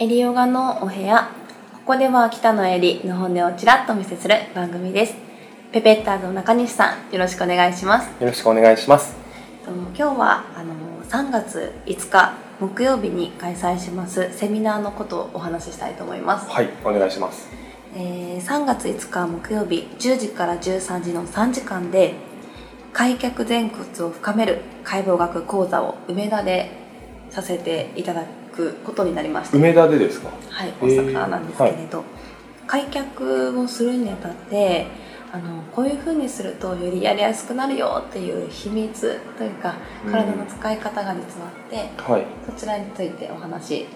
エリヨガのお部屋。ここでは北野エリの本音をちらっとお見せする番組です。ペペッターズの中西さんよろしくお願いします。よろしくお願いします。と今日はあの3月5日木曜日に開催しますセミナーのことをお話ししたいと思います、はいお願いします。えー3月5日木曜日10時から13時の3時間で開脚前屈を深める解剖学講座を梅田でさせていただくことになりました梅田でですか？はい、大阪なんですけれど、開脚をするにあたってあのこういうふうにするとよりやりやすくなるよっていう秘密というかうん。体の使い方が実はあって、はい。そちらについてお話し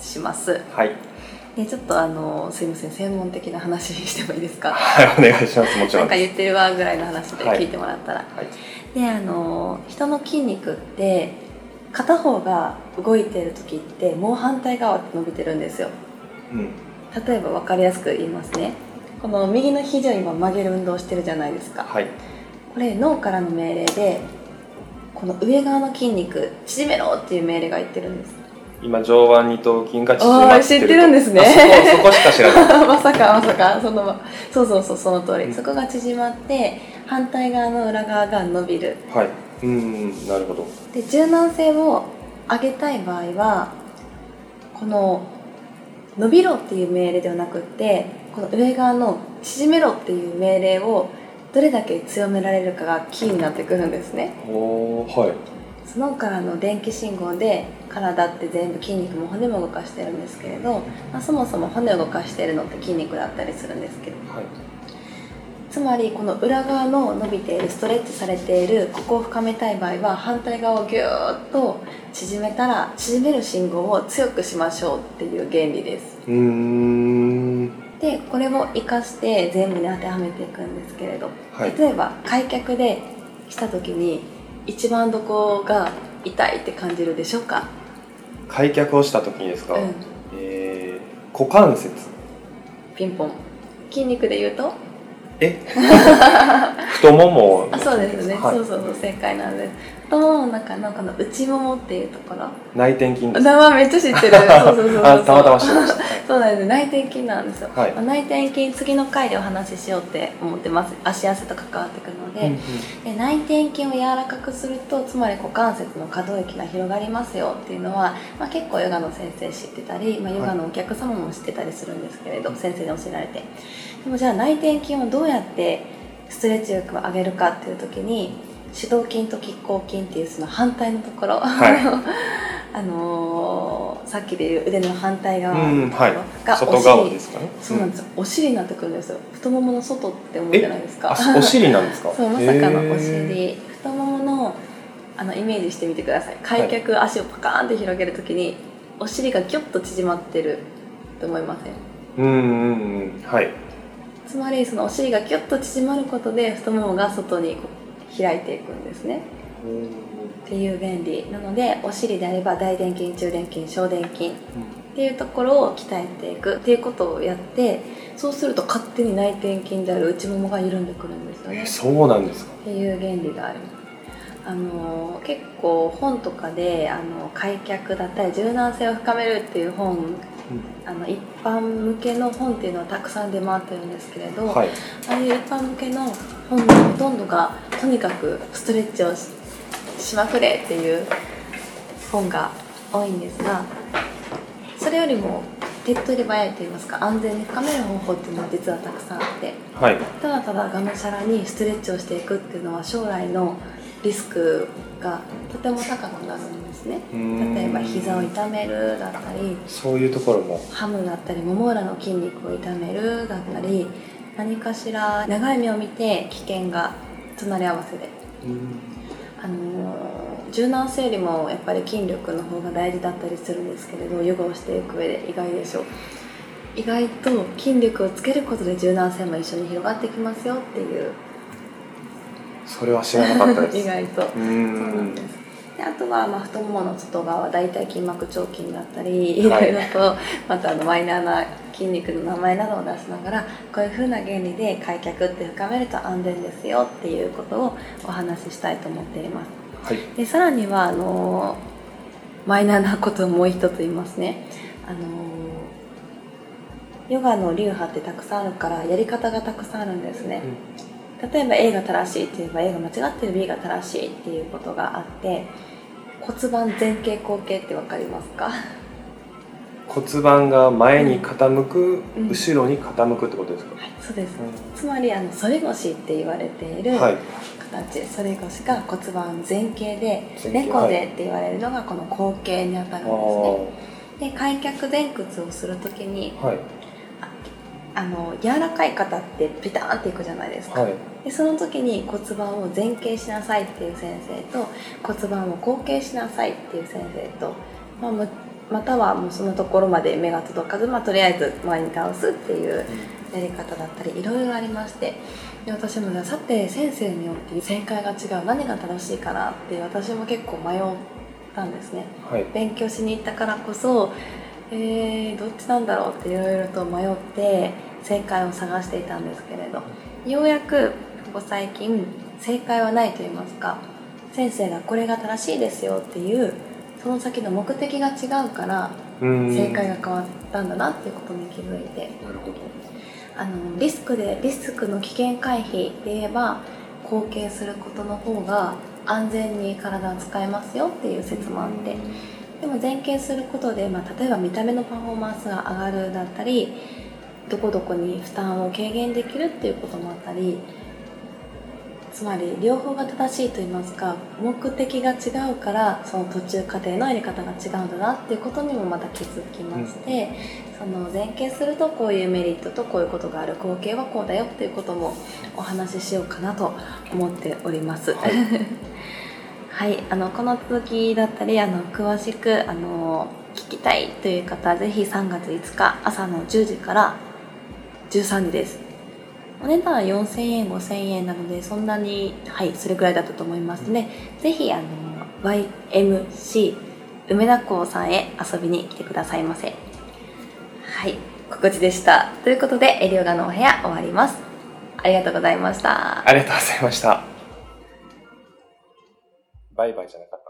します。はい。でちょっとあのすいません専門的な話してもいいですか？はいお願いします。もちろんなんか言ってるわぐらいの話ではい。聞いてもらったら、はい。であの人の筋肉って片方が動いてる時ってもう反対側って伸びてるんですよ。うん。例えば分かりやすく言いますね。この右の肘を今曲げる運動をしてるじゃないですか。はい。これ脳からの命令でこの上側の筋肉縮めろっていう命令が言ってるんです。今上腕二頭筋が縮まってる知ってるんですね。あそこそこしか知らない。まさかまさかそのそうそうそうその通り、うん。そこが縮まって反対側の裏側が伸びる。はいうんなるほど。で柔軟性を上げたい場合はこの伸びろっていう命令ではなくってこの上側の縮めろっていう命令をどれだけ強められるかがキーになってくるんですね。はい。そのからの電気信号で体って全部筋肉も骨も動かしてるんですけれど、まあ、そもそも骨を動かしてるのって筋肉だったりするんですけど。はいつまりこの裏側の伸びているストレッチされているここを深めたい場合は反対側をギューッと縮めたら縮める信号を強くしましょうっていう原理です。でこれを活かして全部に当てはめていくんですけれど、はい。例えば開脚でした時に一番どこが痛いって感じるでしょうか？開脚をした時にですか、うん。えー、股関節。ピンポン。筋肉で言うと？え？太ももあそうですね、はい。そうそうそう正解なんです太ももの中のこの内ももっていうところ。内転筋です。名前めっちゃ知ってる。そうそうそうそう。あたまたま知ってました。はいそうなんです内転筋なんですよ、はい。まあ内転筋次の回でお話ししようって思ってます。足汗と関わってくるので,、うんうん。で内転筋を柔らかくするとつまり股関節の可動域が広がりますよっていうのは、まあ、結構ヨガの先生知ってたり、まあ、ヨガのお客様も知ってたりするんですけれど、先生に教えられて。でもじゃあ内転筋をどうやってストレッチ力を上げるかっていう時に指導筋と拮抗筋っていうその反対のところ、はい。あのーさっきでいう腕の反対側うんはい。のところがお外側尻ですかね。そうなんですよ、お尻になってくるんですよ。太ももの外って思うじゃないですか？あお尻なんですか？そうまさかのお尻。太もものあのイメージしてみてください。開脚、足をパカーンって広げるときにお尻がギュッと縮まってると思いません？うんうんうん。はい。つまりそのお尻がギュッと縮まることで太ももが外にこう開いていくんですね。っていう原理なのでお尻であれば大臀筋中臀筋小臀筋っていうところを鍛えていく。っていうことをやってそうすると勝手に内転筋である内ももが緩んでくるんですよね。えそうなんですか？っていう原理があります。あの結構本とかであの開脚だったり柔軟性を深めるっていう本あの一般向けの本っていうのはたくさん出回ってるんですけれど、はい。ああいう一般向けの本のほとんどがとにかくストレッチをししまくれっていう本が多いんですがそれよりも手っ取り早いと言いますか安全に深める方法っていうのは実はたくさんあってはい。ただただがむしゃらにストレッチをしていくっていうのは将来のリスクがとても高くなるんですね。例えば膝を痛めるだったりそういうところも。ハムだったりもも裏の筋肉を痛めるだったり何かしら長い目を見て危険が隣り合わせで、あのー柔軟性よりもやっぱり筋力の方が大事だったりするんですけれどヨガをしていく上で意外でしょう。意外と筋力をつけることで柔軟性も一緒に広がってきますよっていうそれは知らなかったです。意外と。そうなんんです。であとはまあ太ももの外側大腿筋膜腸筋だったりいろはい。いろとまたあのマイナーな筋肉の名前などを出しながらこういう風な原理で開脚って深めると安全ですよっていうことをお話ししたいと思っています。はい。でさらにはあのマイナーなことをもう一つ言いますね。あのヨガの流派ってたくさんあるからやり方がたくさんあるんですね、例えば A が正しいって言えば A が間違ってる B が正しいっていうことがあって骨盤前傾後傾って分かりますか？骨盤が前に傾く、うん。後ろに傾くってことですか、はいそうです。うつまりあの反り腰って言われているんはい。形、反り腰が骨盤前傾で猫背って言われるのがこの後傾にあたるんあですね。で開脚前屈をするときにあの柔らかい方ってピターンっていくじゃないですか、はい。でその時に骨盤を前傾しなさいっていう先生と骨盤を後傾しなさいっていう先生と、まあむまたはもうそのところまで目が届かず、まあ、とりあえず前に倒すっていうやり方だったりいろいろありまして。で私もさて先生によって正解が違う。何が正しいかなって私も結構迷ったんですね。はい。勉強しに行ったからこそえー、どっちなんだろうっていろいろと迷って正解を探していたんですけれどようやくここ最近正解はないと言いますか先生がこれが正しいですよっていうその先の目的が違うからうん。正解が変わったんだなっていうことに気づいて。なるほど。あのリスクでリスクの危険回避で言えば後傾することの方が安全に体を使えますよっていう説もあって。でも前傾することで、まあ、例えば見た目のパフォーマンスが上がるだったりどこどこに負担を軽減できるっていうこともあったりつまり両方が正しいと言いますか目的が違うからその途中過程のやり方が違うんだなっていうことにもまた気づきまして、その前傾するとこういうメリットとこういうことがある後傾はこうだよっていうこともお話ししようかなと思っております。はい はい、あのこの続きだったりあの詳しくあの聞きたいという方はぜひ3月5日朝の10時から13時です。お値段は4000円5000円なのでそんなにはいそれぐらいだったと思いますので、ぜひあの YMC 梅田港さんへ遊びに来てくださいませ。はい告知でした。ということでエリオガのお部屋終わります。ありがとうございました。ありがとうございました。バイバイじゃなかった。